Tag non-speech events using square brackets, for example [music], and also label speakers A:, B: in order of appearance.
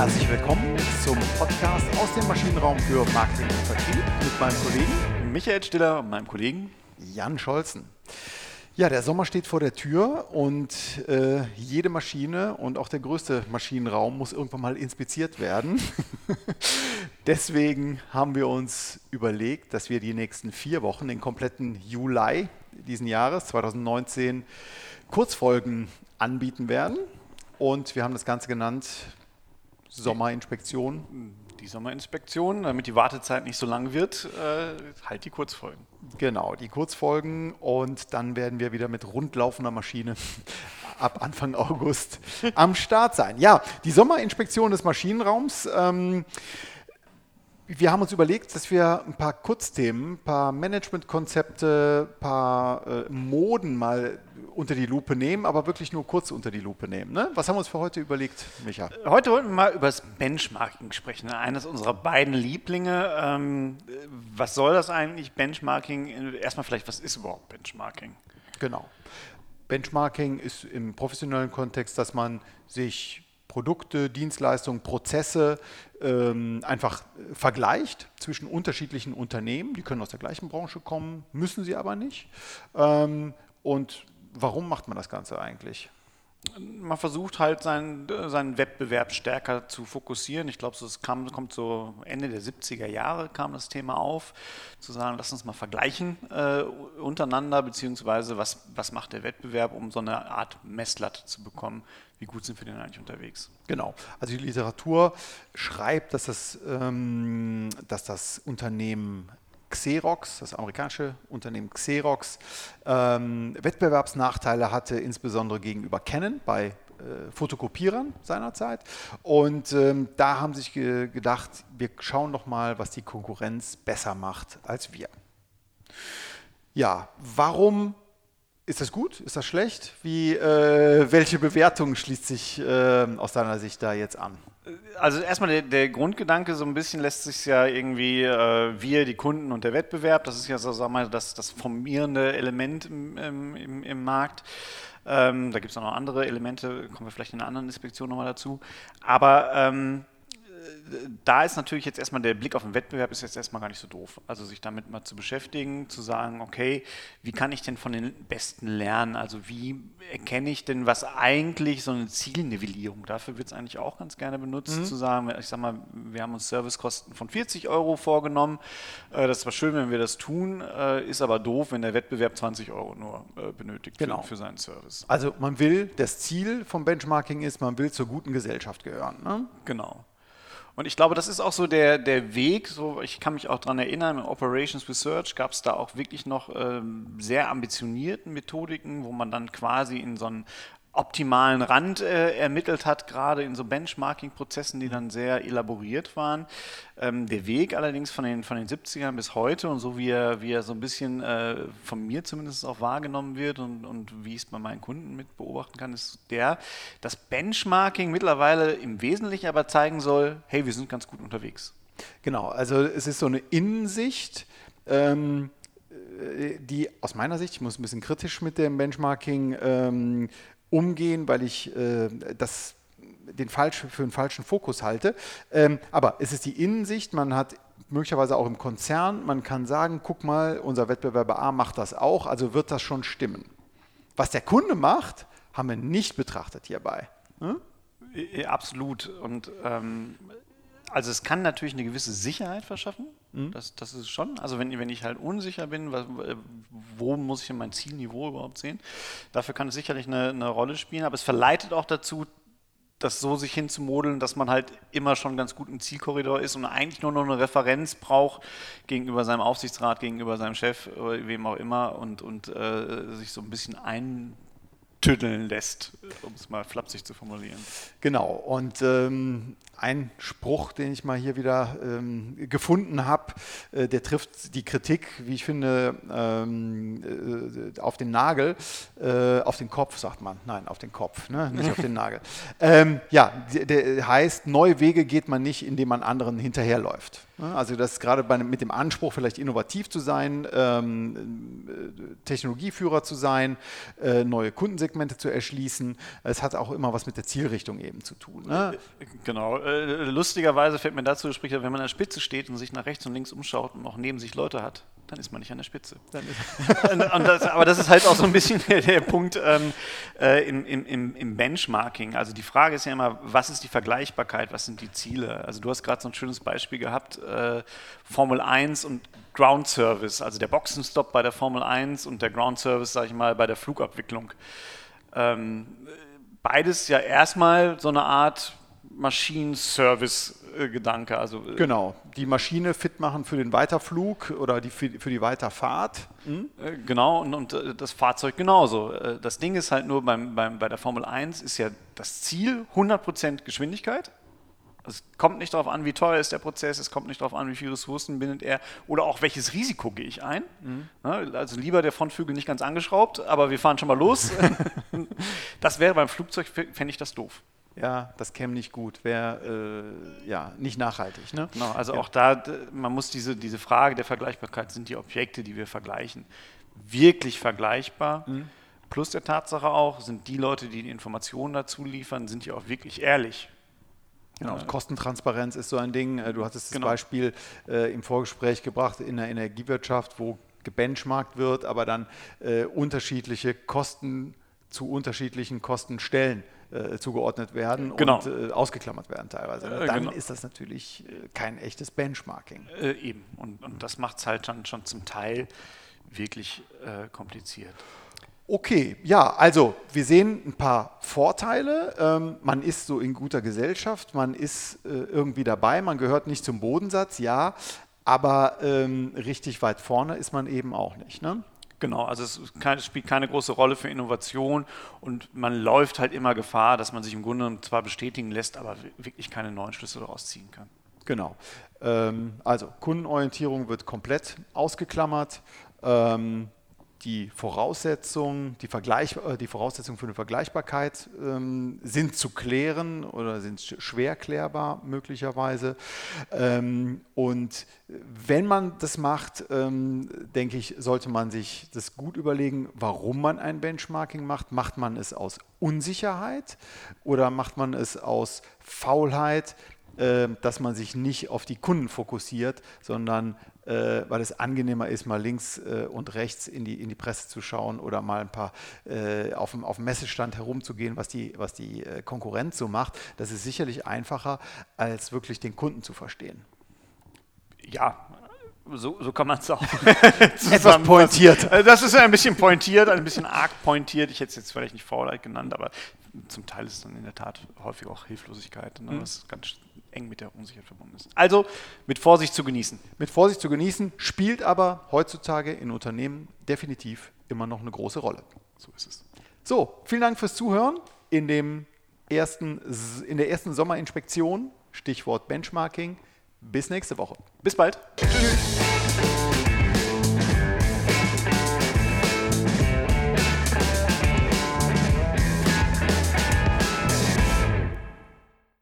A: Herzlich willkommen zum Podcast aus dem Maschinenraum für Marketing und Vertrieb mit meinem Kollegen
B: Michael Stiller und meinem Kollegen
A: Jan Scholzen. Ja, der Sommer steht vor der Tür und äh, jede Maschine und auch der größte Maschinenraum muss irgendwann mal inspiziert werden. [laughs] Deswegen haben wir uns überlegt, dass wir die nächsten vier Wochen, den kompletten Juli diesen Jahres 2019, Kurzfolgen anbieten werden. Und wir haben das Ganze genannt Sommerinspektion.
B: Die Sommerinspektion, damit die Wartezeit nicht so lang wird, äh, halt die Kurzfolgen.
A: Genau, die Kurzfolgen und dann werden wir wieder mit rundlaufender Maschine [laughs] ab Anfang August am Start sein. Ja, die Sommerinspektion des Maschinenraums. Ähm, wir haben uns überlegt, dass wir ein paar Kurzthemen, ein paar Managementkonzepte, ein paar äh, Moden mal unter die Lupe nehmen, aber wirklich nur kurz unter die Lupe nehmen. Ne? Was haben wir uns für heute überlegt, Micha?
B: Heute wollten wir mal über das Benchmarking sprechen, eines unserer beiden Lieblinge. Ähm, was soll das eigentlich, Benchmarking? Erstmal vielleicht, was ist überhaupt Benchmarking?
A: Genau. Benchmarking ist im professionellen Kontext, dass man sich Produkte, Dienstleistungen, Prozesse ähm, einfach vergleicht zwischen unterschiedlichen Unternehmen. Die können aus der gleichen Branche kommen, müssen sie aber nicht. Ähm, und warum macht man das Ganze eigentlich?
B: Man versucht halt seinen, seinen Wettbewerb stärker zu fokussieren. Ich glaube, es kam, kommt so Ende der 70er Jahre kam das Thema auf, zu sagen, lass uns mal vergleichen äh, untereinander, beziehungsweise was, was macht der Wettbewerb, um so eine Art Messlatte zu bekommen. Wie gut sind wir denn eigentlich unterwegs?
A: Genau. Also die Literatur schreibt, dass das, ähm, dass das Unternehmen Xerox, das amerikanische Unternehmen Xerox, ähm, Wettbewerbsnachteile hatte, insbesondere gegenüber Canon bei äh, Fotokopierern seinerzeit. Und ähm, da haben sich ge gedacht, wir schauen doch mal, was die Konkurrenz besser macht als wir. Ja, warum ist das gut? Ist das schlecht? Wie, äh, welche Bewertung schließt sich äh, aus deiner Sicht da jetzt an?
B: Also erstmal der, der, Grundgedanke, so ein bisschen lässt sich ja irgendwie äh, wir, die Kunden und der Wettbewerb, das ist ja so, sagen wir mal, das, das formierende Element im, im, im Markt. Ähm, da gibt es auch noch andere Elemente, kommen wir vielleicht in einer anderen Inspektion nochmal dazu. Aber ähm, da ist natürlich jetzt erstmal der Blick auf den Wettbewerb ist jetzt erstmal gar nicht so doof. Also sich damit mal zu beschäftigen, zu sagen, okay, wie kann ich denn von den Besten lernen? Also wie erkenne ich denn, was eigentlich so eine Zielnivellierung, dafür wird es eigentlich auch ganz gerne benutzt, mhm. zu sagen, ich sag mal, wir haben uns Servicekosten von 40 Euro vorgenommen. Äh, das ist zwar schön, wenn wir das tun, äh, ist aber doof, wenn der Wettbewerb 20 Euro nur äh, benötigt
A: genau.
B: für, für, seinen Service.
A: Also man will, das Ziel vom Benchmarking ist, man will zur guten Gesellschaft gehören. Ne?
B: Genau. Und ich glaube, das ist auch so der, der Weg. So, ich kann mich auch daran erinnern, in Operations Research gab es da auch wirklich noch ähm, sehr ambitionierten Methodiken, wo man dann quasi in so einen optimalen Rand äh, ermittelt hat, gerade in so Benchmarking-Prozessen, die dann sehr elaboriert waren. Ähm, der Weg allerdings von den, von den 70ern bis heute und so wie er, wie er so ein bisschen äh, von mir zumindest auch wahrgenommen wird und, und wie ich es bei meinen Kunden mit beobachten kann, ist der, dass Benchmarking mittlerweile im Wesentlichen aber zeigen soll, hey, wir sind ganz gut unterwegs.
A: Genau, also es ist so eine Innensicht, ähm, äh, die aus meiner Sicht, ich muss ein bisschen kritisch mit dem Benchmarking ähm, umgehen, weil ich äh, das den falsch, für einen falschen Fokus halte. Ähm, aber es ist die Innensicht, man hat möglicherweise auch im Konzern, man kann sagen, guck mal, unser Wettbewerber A macht das auch, also wird das schon stimmen. Was der Kunde macht, haben wir nicht betrachtet hierbei. Hm?
B: Absolut. Und ähm, also es kann natürlich eine gewisse Sicherheit verschaffen. Mhm. Das, das ist schon. Also wenn, wenn ich halt unsicher bin, was, wo muss ich mein Zielniveau überhaupt sehen, dafür kann es sicherlich eine, eine Rolle spielen. Aber es verleitet auch dazu, das so sich hinzumodeln, dass man halt immer schon ganz gut im Zielkorridor ist und eigentlich nur noch eine Referenz braucht gegenüber seinem Aufsichtsrat, gegenüber seinem Chef, wem auch immer und, und äh, sich so ein bisschen ein tüddeln lässt, um es mal flapsig zu formulieren.
A: Genau, und ähm, ein Spruch, den ich mal hier wieder ähm, gefunden habe, äh, der trifft die Kritik, wie ich finde, ähm, äh, auf den Nagel, äh, auf den Kopf, sagt man. Nein, auf den Kopf, ne? nicht auf den Nagel. [laughs] Ähm, ja, der, der heißt, neue Wege geht man nicht, indem man anderen hinterherläuft. Also das gerade bei, mit dem Anspruch, vielleicht innovativ zu sein, ähm, äh, Technologieführer zu sein, äh, neue Kundensegmente zu erschließen. Es hat auch immer was mit der Zielrichtung eben zu tun. Ne?
B: Genau. Äh, lustigerweise fällt mir dazu, sprich, wenn man an der Spitze steht und sich nach rechts und links umschaut und auch neben sich Leute hat, dann ist man nicht an der Spitze. [laughs] das, aber das ist halt auch so ein bisschen [laughs] der, der Punkt ähm, äh, im, im, im, Benchmarking. Also die Frage ist ja immer, was ist die Vergleichbarkeit, was sind die Ziele? Also du hast gerade so ein schönes Beispiel gehabt, äh, Formel 1 und Ground Service, also der Boxenstopp bei der Formel 1 und der Ground Service, sage ich mal, bei der Flugabwicklung. Ähm, beides ja erstmal so eine Art Maschinenservice-Gedanke. Also,
A: äh, genau, die Maschine fit machen für den Weiterflug oder die, für, die Weiterfahrt.
B: Mhm. Genau, und, und, äh, das Fahrzeug genauso. Das Ding ist halt nur beim, beim, bei der Formel 1 ist ja das Ziel 100% Geschwindigkeit. Es kommt nicht darauf an, wie teuer ist der Prozess, es kommt nicht darauf an, wie viele Ressourcen bindet er oder auch welches Risiko gehe ich ein. Mhm. Also lieber der Frontflügel nicht ganz angeschraubt, aber wir fahren schon mal los. [laughs] das wäre beim Flugzeug, fände ich das doof
A: ja, das käme nicht gut, wäre äh, ja nicht nachhaltig. Ne?
B: Genau, also ja. auch da, man muss diese, diese Frage der Vergleichbarkeit, sind die Objekte, die wir vergleichen, wirklich vergleichbar? Mhm. Plus der Tatsache auch, sind die Leute, die die Informationen dazu liefern, sind die auch wirklich ehrlich?
A: Genau, äh, Kostentransparenz ist so ein Ding. Äh, du hattest das genau. Beispiel äh, im Vorgespräch gebracht in der Energiewirtschaft, wo gebenchmarkt wird, aber dann äh, unterschiedliche Kosten zu unterschiedlichen Kostenstellen äh, zugeordnet werden
B: genau.
A: und äh, ausgeklammert werden teilweise. Ne? Dann genau. ist das natürlich äh, kein echtes Benchmarking.
B: Äh, eben. Und, und das macht es halt schon, schon zum Teil wirklich kompliziert.
A: Okay, ja, also wir sehen ein paar Vorteile. Ähm, man ist so in guter Gesellschaft, man ist äh, irgendwie dabei, man gehört nicht zum Bodensatz, ja, aber ähm, richtig weit vorne ist man eben auch nicht. Ne?
B: Genau, also es spielt keine große Rolle für Innovation und man läuft halt immer Gefahr, dass man sich im Grunde zwar bestätigen lässt, aber wirklich keine neuen Schlüsse daraus ziehen kann.
A: Genau. Ähm, also Kundenorientierung wird komplett ausgeklammert. Ähm, die Voraussetzungen, die, Vergleich, äh, die Voraussetzungen für eine Vergleichbarkeit ähm, sind zu klären oder sind schwer klärbar möglicherweise. Ähm, und wenn man das macht, ähm, denke ich, sollte man sich das gut überlegen, warum man ein Benchmarking macht. Macht man es aus Unsicherheit oder macht man es aus Faulheit? Äh, dass man sich nicht auf die Kunden fokussiert, sondern äh, weil es angenehmer ist, mal links äh, und rechts in die, in die Presse zu schauen oder mal ein paar äh, auf, dem, auf dem Messestand herumzugehen, was die, was die äh, Konkurrenz so macht. Das ist sicherlich einfacher, als wirklich den Kunden zu verstehen.
B: Ja, so, so, kann man es auch. [laughs]
A: Etwas pointiert.
B: Also das ist ein bisschen pointiert, ein bisschen arg pointiert. Ich hätte es jetzt vielleicht nicht Faulheit genannt, aber zum Teil ist es dann in der Tat häufig auch Hilflosigkeit. Ne? Mhm. Das ist ganz eng mit der Unsicherheit verbunden ist. Also mit Vorsicht zu genießen.
A: Mit Vorsicht zu genießen, spielt aber heutzutage in Unternehmen definitiv immer noch eine große Rolle. So ist es. So, vielen Dank fürs Zuhören in, dem ersten, in der ersten Sommerinspektion, Stichwort Benchmarking. Bis nächste Woche.
B: Bis bald.
A: Tschüss.